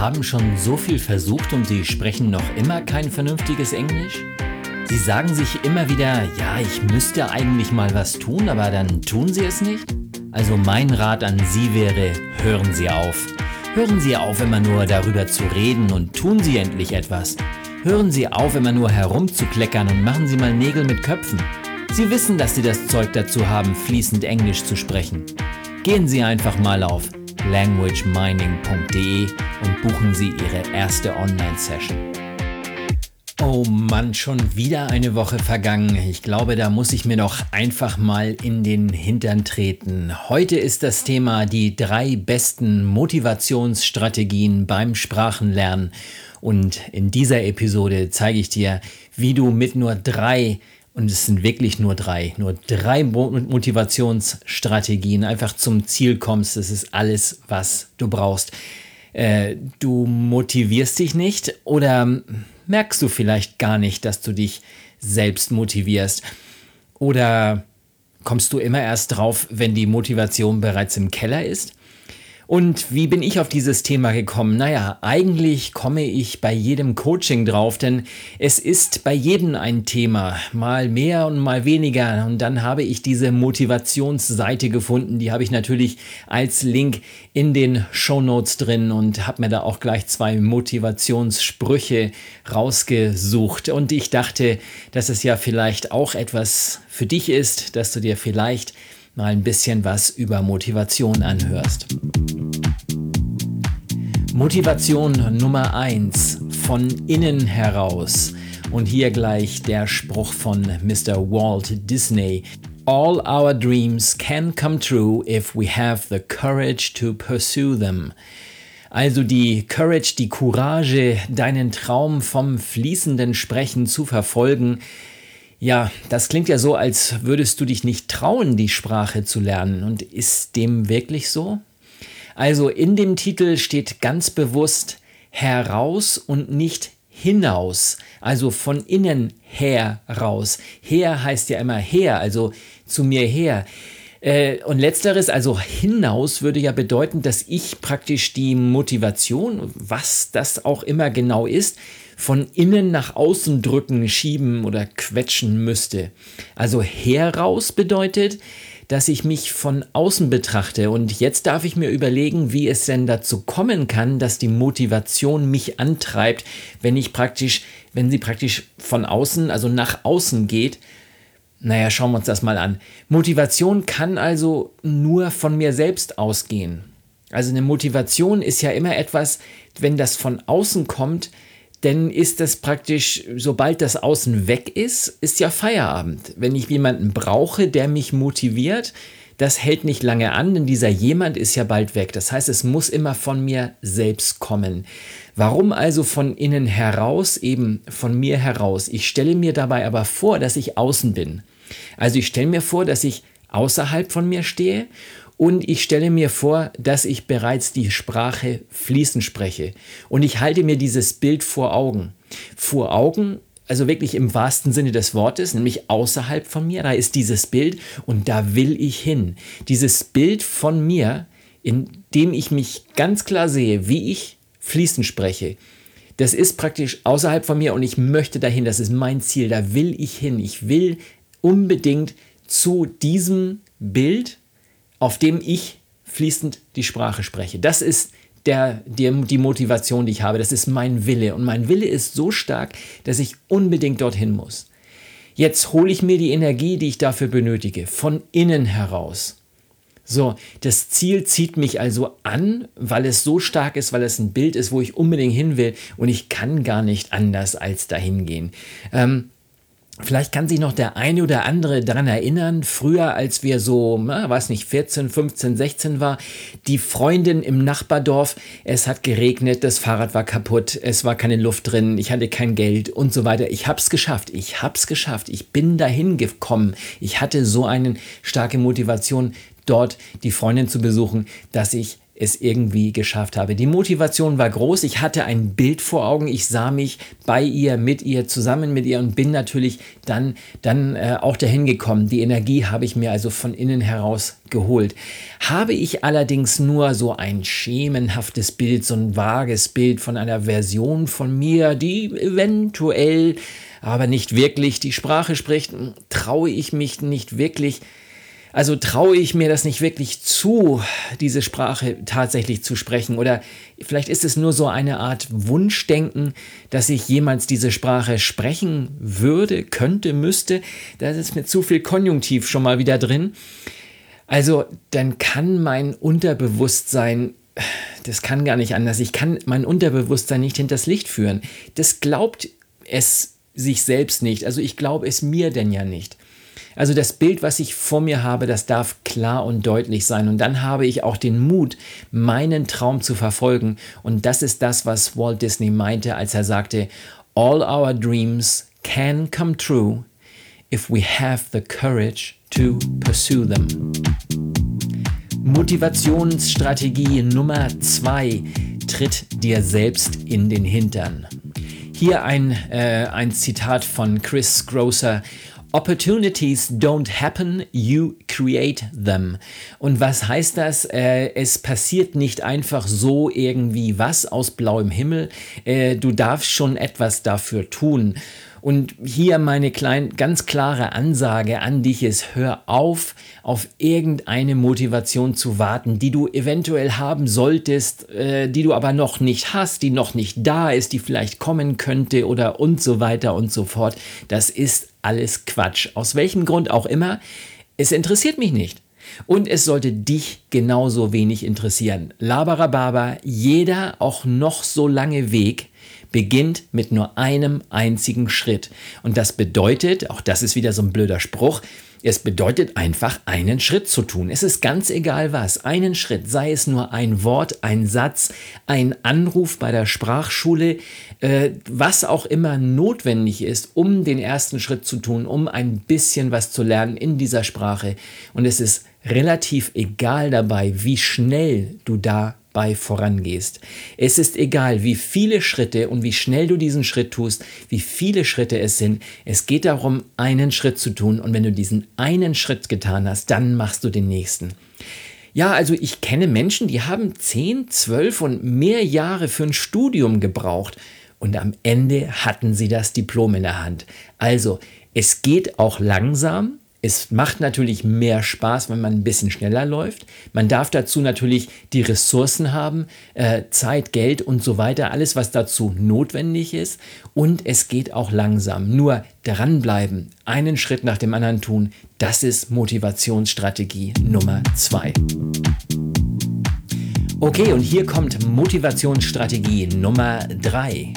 haben schon so viel versucht und Sie sprechen noch immer kein vernünftiges Englisch? Sie sagen sich immer wieder, ja, ich müsste eigentlich mal was tun, aber dann tun Sie es nicht? Also mein Rat an Sie wäre, hören Sie auf. Hören Sie auf, immer nur darüber zu reden und tun Sie endlich etwas. Hören Sie auf, immer nur herumzukleckern und machen Sie mal Nägel mit Köpfen. Sie wissen, dass Sie das Zeug dazu haben, fließend Englisch zu sprechen. Gehen Sie einfach mal auf languagemining.de und buchen Sie Ihre erste Online-Session. Oh Mann, schon wieder eine Woche vergangen. Ich glaube, da muss ich mir doch einfach mal in den Hintern treten. Heute ist das Thema die drei besten Motivationsstrategien beim Sprachenlernen. Und in dieser Episode zeige ich dir, wie du mit nur drei und es sind wirklich nur drei, nur drei Motivationsstrategien einfach zum Ziel kommst. Das ist alles, was du brauchst. Äh, du motivierst dich nicht oder merkst du vielleicht gar nicht, dass du dich selbst motivierst? Oder kommst du immer erst drauf, wenn die Motivation bereits im Keller ist? Und wie bin ich auf dieses Thema gekommen? Naja, eigentlich komme ich bei jedem Coaching drauf, denn es ist bei jedem ein Thema, mal mehr und mal weniger. Und dann habe ich diese Motivationsseite gefunden, die habe ich natürlich als Link in den Show Notes drin und habe mir da auch gleich zwei Motivationssprüche rausgesucht. Und ich dachte, dass es ja vielleicht auch etwas für dich ist, dass du dir vielleicht mal ein bisschen was über Motivation anhörst. Motivation Nummer 1 von innen heraus. Und hier gleich der Spruch von Mr. Walt Disney. All our dreams can come true if we have the courage to pursue them. Also die Courage, die Courage, deinen Traum vom fließenden Sprechen zu verfolgen, ja, das klingt ja so, als würdest du dich nicht trauen, die Sprache zu lernen. Und ist dem wirklich so? Also in dem Titel steht ganz bewusst heraus und nicht hinaus, also von innen her raus. Her heißt ja immer her, also zu mir her. Äh, und letzteres, also hinaus, würde ja bedeuten, dass ich praktisch die Motivation, was das auch immer genau ist, von innen nach außen drücken, schieben oder quetschen müsste. Also heraus bedeutet, dass ich mich von außen betrachte und jetzt darf ich mir überlegen, wie es denn dazu kommen kann, dass die Motivation mich antreibt, wenn ich praktisch, wenn sie praktisch von außen, also nach außen geht. Naja, schauen wir uns das mal an. Motivation kann also nur von mir selbst ausgehen. Also eine Motivation ist ja immer etwas, wenn das von außen kommt, denn ist das praktisch, sobald das Außen weg ist, ist ja Feierabend. Wenn ich jemanden brauche, der mich motiviert, das hält nicht lange an, denn dieser jemand ist ja bald weg. Das heißt, es muss immer von mir selbst kommen. Warum also von innen heraus, eben von mir heraus? Ich stelle mir dabei aber vor, dass ich außen bin. Also ich stelle mir vor, dass ich außerhalb von mir stehe und ich stelle mir vor, dass ich bereits die Sprache fließend spreche. Und ich halte mir dieses Bild vor Augen. Vor Augen, also wirklich im wahrsten Sinne des Wortes, nämlich außerhalb von mir, da ist dieses Bild und da will ich hin. Dieses Bild von mir, in dem ich mich ganz klar sehe, wie ich fließend spreche. Das ist praktisch außerhalb von mir und ich möchte dahin, das ist mein Ziel, da will ich hin. Ich will unbedingt zu diesem Bild auf dem ich fließend die Sprache spreche. Das ist der, der, die Motivation, die ich habe. Das ist mein Wille. Und mein Wille ist so stark, dass ich unbedingt dorthin muss. Jetzt hole ich mir die Energie, die ich dafür benötige, von innen heraus. So, das Ziel zieht mich also an, weil es so stark ist, weil es ein Bild ist, wo ich unbedingt hin will und ich kann gar nicht anders als dahin gehen. Ähm, Vielleicht kann sich noch der eine oder andere daran erinnern, früher, als wir so, na, weiß nicht, 14, 15, 16 war, die Freundin im Nachbardorf, es hat geregnet, das Fahrrad war kaputt, es war keine Luft drin, ich hatte kein Geld und so weiter. Ich hab's geschafft, ich hab's geschafft, ich bin dahin gekommen. Ich hatte so eine starke Motivation, dort die Freundin zu besuchen, dass ich es irgendwie geschafft habe. Die Motivation war groß. Ich hatte ein Bild vor Augen. Ich sah mich bei ihr, mit ihr, zusammen mit ihr und bin natürlich dann, dann äh, auch dahin gekommen. Die Energie habe ich mir also von innen heraus geholt. Habe ich allerdings nur so ein schemenhaftes Bild, so ein vages Bild von einer Version von mir, die eventuell aber nicht wirklich die Sprache spricht, traue ich mich nicht wirklich, also traue ich mir das nicht wirklich zu, diese Sprache tatsächlich zu sprechen. Oder vielleicht ist es nur so eine Art Wunschdenken, dass ich jemals diese Sprache sprechen würde, könnte, müsste. Da ist mir zu viel Konjunktiv schon mal wieder drin. Also dann kann mein Unterbewusstsein das kann gar nicht anders. Ich kann mein Unterbewusstsein nicht hinters Licht führen. Das glaubt es sich selbst nicht. Also ich glaube es mir denn ja nicht. Also das Bild, was ich vor mir habe, das darf klar und deutlich sein. Und dann habe ich auch den Mut, meinen Traum zu verfolgen. Und das ist das, was Walt Disney meinte, als er sagte, All our dreams can come true if we have the courage to pursue them. Motivationsstrategie Nummer zwei: Tritt dir selbst in den Hintern. Hier ein, äh, ein Zitat von Chris Grosser. Opportunities don't happen, you create them. Und was heißt das? Äh, es passiert nicht einfach so irgendwie was aus blauem Himmel. Äh, du darfst schon etwas dafür tun. Und hier meine klein, ganz klare Ansage an dich ist, hör auf, auf irgendeine Motivation zu warten, die du eventuell haben solltest, äh, die du aber noch nicht hast, die noch nicht da ist, die vielleicht kommen könnte oder und so weiter und so fort. Das ist alles Quatsch. Aus welchem Grund auch immer. Es interessiert mich nicht. Und es sollte dich genauso wenig interessieren. Laberababa, jeder auch noch so lange Weg beginnt mit nur einem einzigen Schritt. Und das bedeutet, auch das ist wieder so ein blöder Spruch, es bedeutet einfach einen Schritt zu tun. Es ist ganz egal was. Einen Schritt, sei es nur ein Wort, ein Satz, ein Anruf bei der Sprachschule, äh, was auch immer notwendig ist, um den ersten Schritt zu tun, um ein bisschen was zu lernen in dieser Sprache. Und es ist relativ egal dabei, wie schnell du da bei vorangehst. Es ist egal, wie viele Schritte und wie schnell du diesen Schritt tust, wie viele Schritte es sind. Es geht darum, einen Schritt zu tun. Und wenn du diesen einen Schritt getan hast, dann machst du den nächsten. Ja, also ich kenne Menschen, die haben 10, 12 und mehr Jahre für ein Studium gebraucht. Und am Ende hatten sie das Diplom in der Hand. Also, es geht auch langsam, es macht natürlich mehr Spaß, wenn man ein bisschen schneller läuft. Man darf dazu natürlich die Ressourcen haben, äh, Zeit, Geld und so weiter, alles, was dazu notwendig ist. Und es geht auch langsam. Nur dranbleiben, einen Schritt nach dem anderen tun, das ist Motivationsstrategie Nummer zwei. Okay, und hier kommt Motivationsstrategie Nummer drei.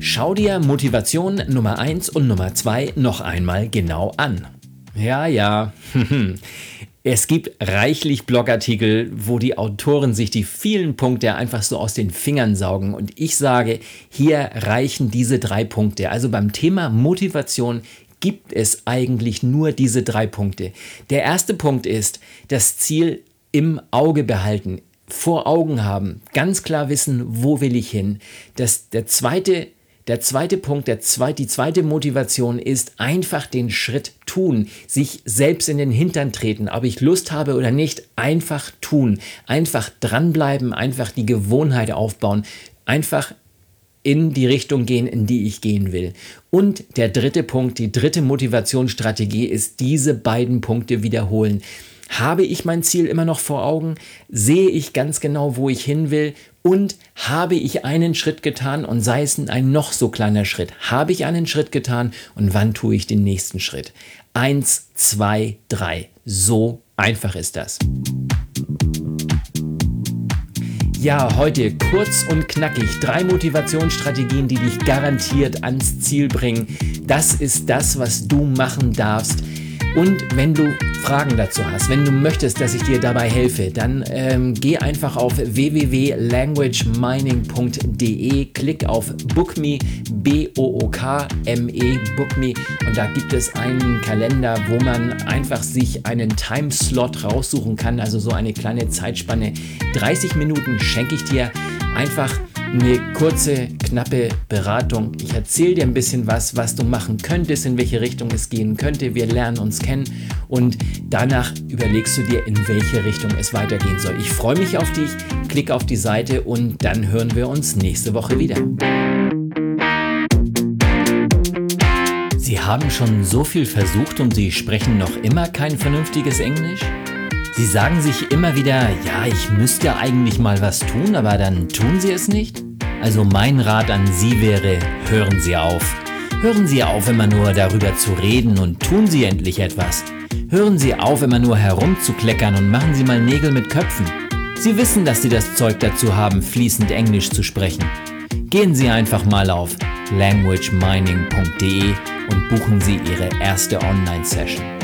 Schau dir Motivation Nummer eins und Nummer zwei noch einmal genau an. Ja, ja. Es gibt reichlich Blogartikel, wo die Autoren sich die vielen Punkte einfach so aus den Fingern saugen. Und ich sage, hier reichen diese drei Punkte. Also beim Thema Motivation gibt es eigentlich nur diese drei Punkte. Der erste Punkt ist, das Ziel im Auge behalten, vor Augen haben, ganz klar wissen, wo will ich hin. Das, der zweite der zweite Punkt, der zweit, die zweite Motivation ist einfach den Schritt tun, sich selbst in den Hintern treten, ob ich Lust habe oder nicht, einfach tun, einfach dranbleiben, einfach die Gewohnheit aufbauen, einfach in die Richtung gehen, in die ich gehen will. Und der dritte Punkt, die dritte Motivationsstrategie ist diese beiden Punkte wiederholen. Habe ich mein Ziel immer noch vor Augen? Sehe ich ganz genau, wo ich hin will? Und habe ich einen Schritt getan und sei es ein noch so kleiner Schritt? Habe ich einen Schritt getan und wann tue ich den nächsten Schritt? Eins, zwei, drei. So einfach ist das. Ja, heute kurz und knackig. Drei Motivationsstrategien, die dich garantiert ans Ziel bringen. Das ist das, was du machen darfst Und wenn du Fragen dazu hast, wenn du möchtest, dass ich dir dabei helfe, dann ähm, geh einfach auf www.languagemining.de, klick auf Bookme, B-O-O-K-M-E, Bookme und da gibt es einen Kalender, wo man einfach sich einen Timeslot raussuchen kann, also so eine kleine Zeitspanne. 30 Minuten schenke ich dir. Einfach eine kurze, knappe Beratung. Ich erzähle dir ein bisschen was, was du machen könntest, in welche Richtung es gehen könnte. Wir lernen uns kennen und danach überlegst du dir, in welche Richtung es weitergehen soll. Ich freue mich auf dich. Klick auf die Seite und dann hören wir uns nächste Woche wieder. Sie haben schon so viel versucht und Sie sprechen noch immer kein vernünftiges Englisch? Sie sagen sich immer wieder, ja, ich müsste eigentlich mal was tun, aber dann tun Sie es nicht? Also mein Rat an Sie wäre, hören Sie auf. Hören Sie auf, immer nur darüber zu reden und tun Sie endlich etwas. Hören Sie auf, immer nur herumzukleckern und machen Sie mal Nägel mit Köpfen. Sie wissen, dass Sie das Zeug dazu haben, fließend Englisch zu sprechen. Gehen Sie einfach mal auf languagemining.de und buchen Sie Ihre erste Online-Session.